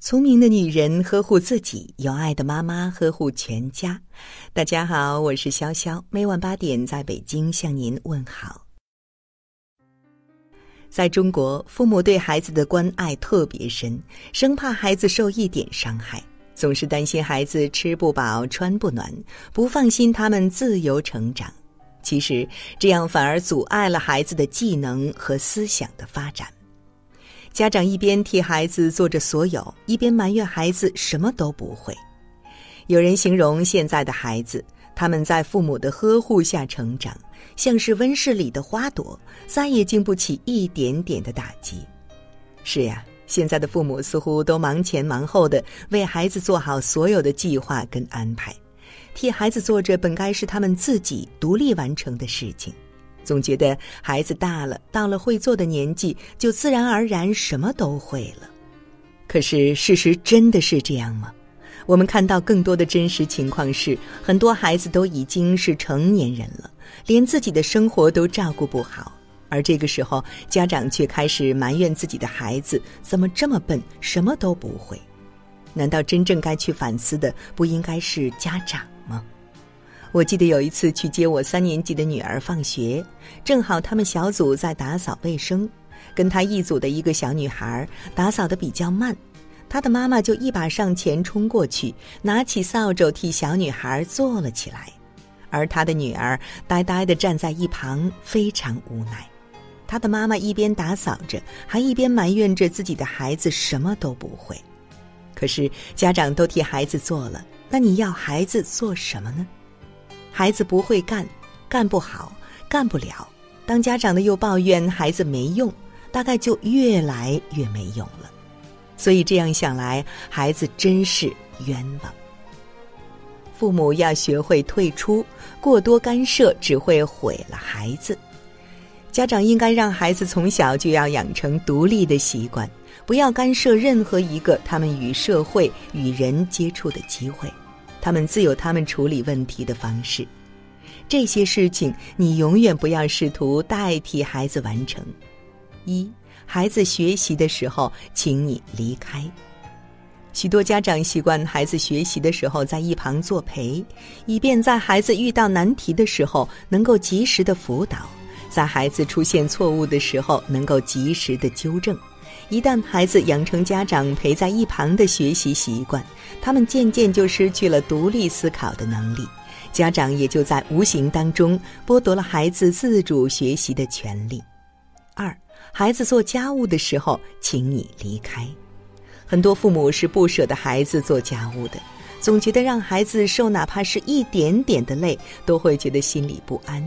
聪明的女人呵护自己，有爱的妈妈呵护全家。大家好，我是潇潇，每晚八点在北京向您问好。在中国，父母对孩子的关爱特别深，生怕孩子受一点伤害，总是担心孩子吃不饱、穿不暖，不放心他们自由成长。其实，这样反而阻碍了孩子的技能和思想的发展。家长一边替孩子做着所有，一边埋怨孩子什么都不会。有人形容现在的孩子，他们在父母的呵护下成长，像是温室里的花朵，再也经不起一点点的打击。是呀，现在的父母似乎都忙前忙后的为孩子做好所有的计划跟安排，替孩子做着本该是他们自己独立完成的事情。总觉得孩子大了，到了会做的年纪，就自然而然什么都会了。可是事实真的是这样吗？我们看到更多的真实情况是，很多孩子都已经是成年人了，连自己的生活都照顾不好，而这个时候，家长却开始埋怨自己的孩子怎么这么笨，什么都不会。难道真正该去反思的，不应该是家长？我记得有一次去接我三年级的女儿放学，正好他们小组在打扫卫生，跟她一组的一个小女孩打扫的比较慢，她的妈妈就一把上前冲过去，拿起扫帚替小女孩做了起来，而她的女儿呆呆地站在一旁，非常无奈。她的妈妈一边打扫着，还一边埋怨着自己的孩子什么都不会。可是家长都替孩子做了，那你要孩子做什么呢？孩子不会干，干不好，干不了。当家长的又抱怨孩子没用，大概就越来越没用了。所以这样想来，孩子真是冤枉。父母要学会退出，过多干涉只会毁了孩子。家长应该让孩子从小就要养成独立的习惯，不要干涉任何一个他们与社会、与人接触的机会。他们自有他们处理问题的方式，这些事情你永远不要试图代替孩子完成。一，孩子学习的时候，请你离开。许多家长习惯孩子学习的时候在一旁作陪，以便在孩子遇到难题的时候能够及时的辅导，在孩子出现错误的时候能够及时的纠正。一旦孩子养成家长陪在一旁的学习习惯，他们渐渐就失去了独立思考的能力，家长也就在无形当中剥夺了孩子自主学习的权利。二，孩子做家务的时候，请你离开。很多父母是不舍得孩子做家务的，总觉得让孩子受哪怕是一点点的累，都会觉得心里不安。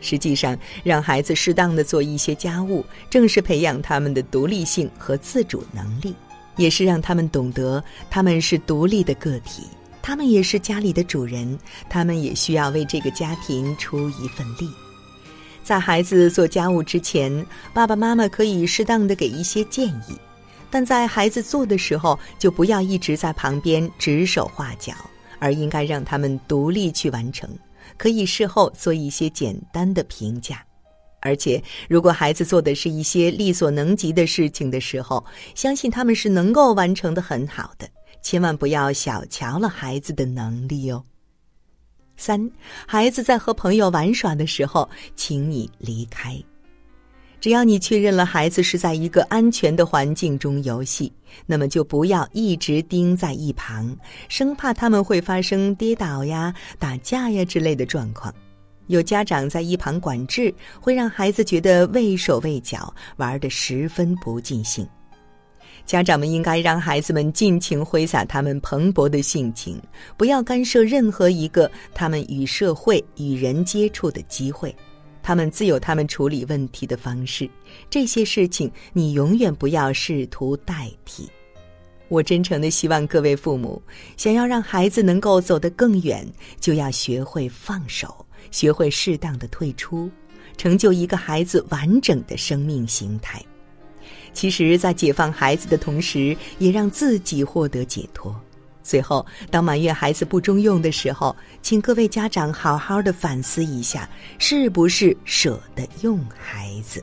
实际上，让孩子适当的做一些家务，正是培养他们的独立性和自主能力，也是让他们懂得他们是独立的个体，他们也是家里的主人，他们也需要为这个家庭出一份力。在孩子做家务之前，爸爸妈妈可以适当的给一些建议，但在孩子做的时候，就不要一直在旁边指手画脚，而应该让他们独立去完成。可以事后做一些简单的评价，而且如果孩子做的是一些力所能及的事情的时候，相信他们是能够完成的很好的。千万不要小瞧了孩子的能力哦。三，孩子在和朋友玩耍的时候，请你离开。只要你确认了孩子是在一个安全的环境中游戏，那么就不要一直盯在一旁，生怕他们会发生跌倒呀、打架呀之类的状况。有家长在一旁管制，会让孩子觉得畏手畏脚，玩得十分不尽兴。家长们应该让孩子们尽情挥洒他们蓬勃的性情，不要干涉任何一个他们与社会、与人接触的机会。他们自有他们处理问题的方式，这些事情你永远不要试图代替。我真诚的希望各位父母，想要让孩子能够走得更远，就要学会放手，学会适当的退出，成就一个孩子完整的生命形态。其实，在解放孩子的同时，也让自己获得解脱。最后，当埋怨孩子不中用的时候，请各位家长好好的反思一下，是不是舍得用孩子。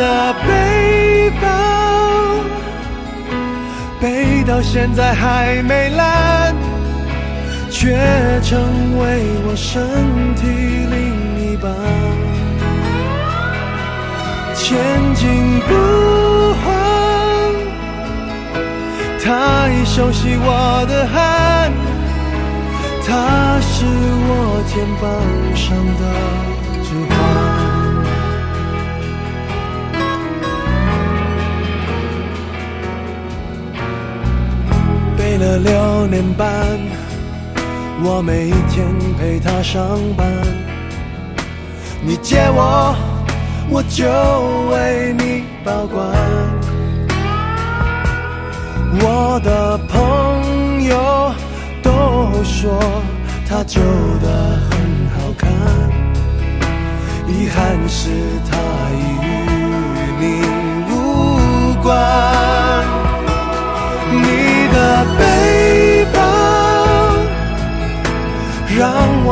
的背包背到现在还没烂，却成为我身体另一半。前进不换，他已熟悉我的汗，他是我肩膀上的六年半，我每一天陪他上班。你借我，我就为你保管。我的朋友都说他旧的很好看，遗憾是他与你无关。你的背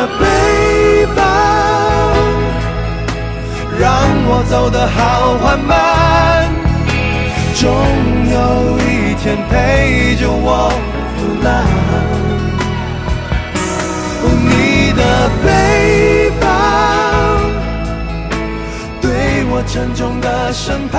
的背包让我走得好缓慢，总有一天陪着我腐烂。你的背包对我沉重的审判，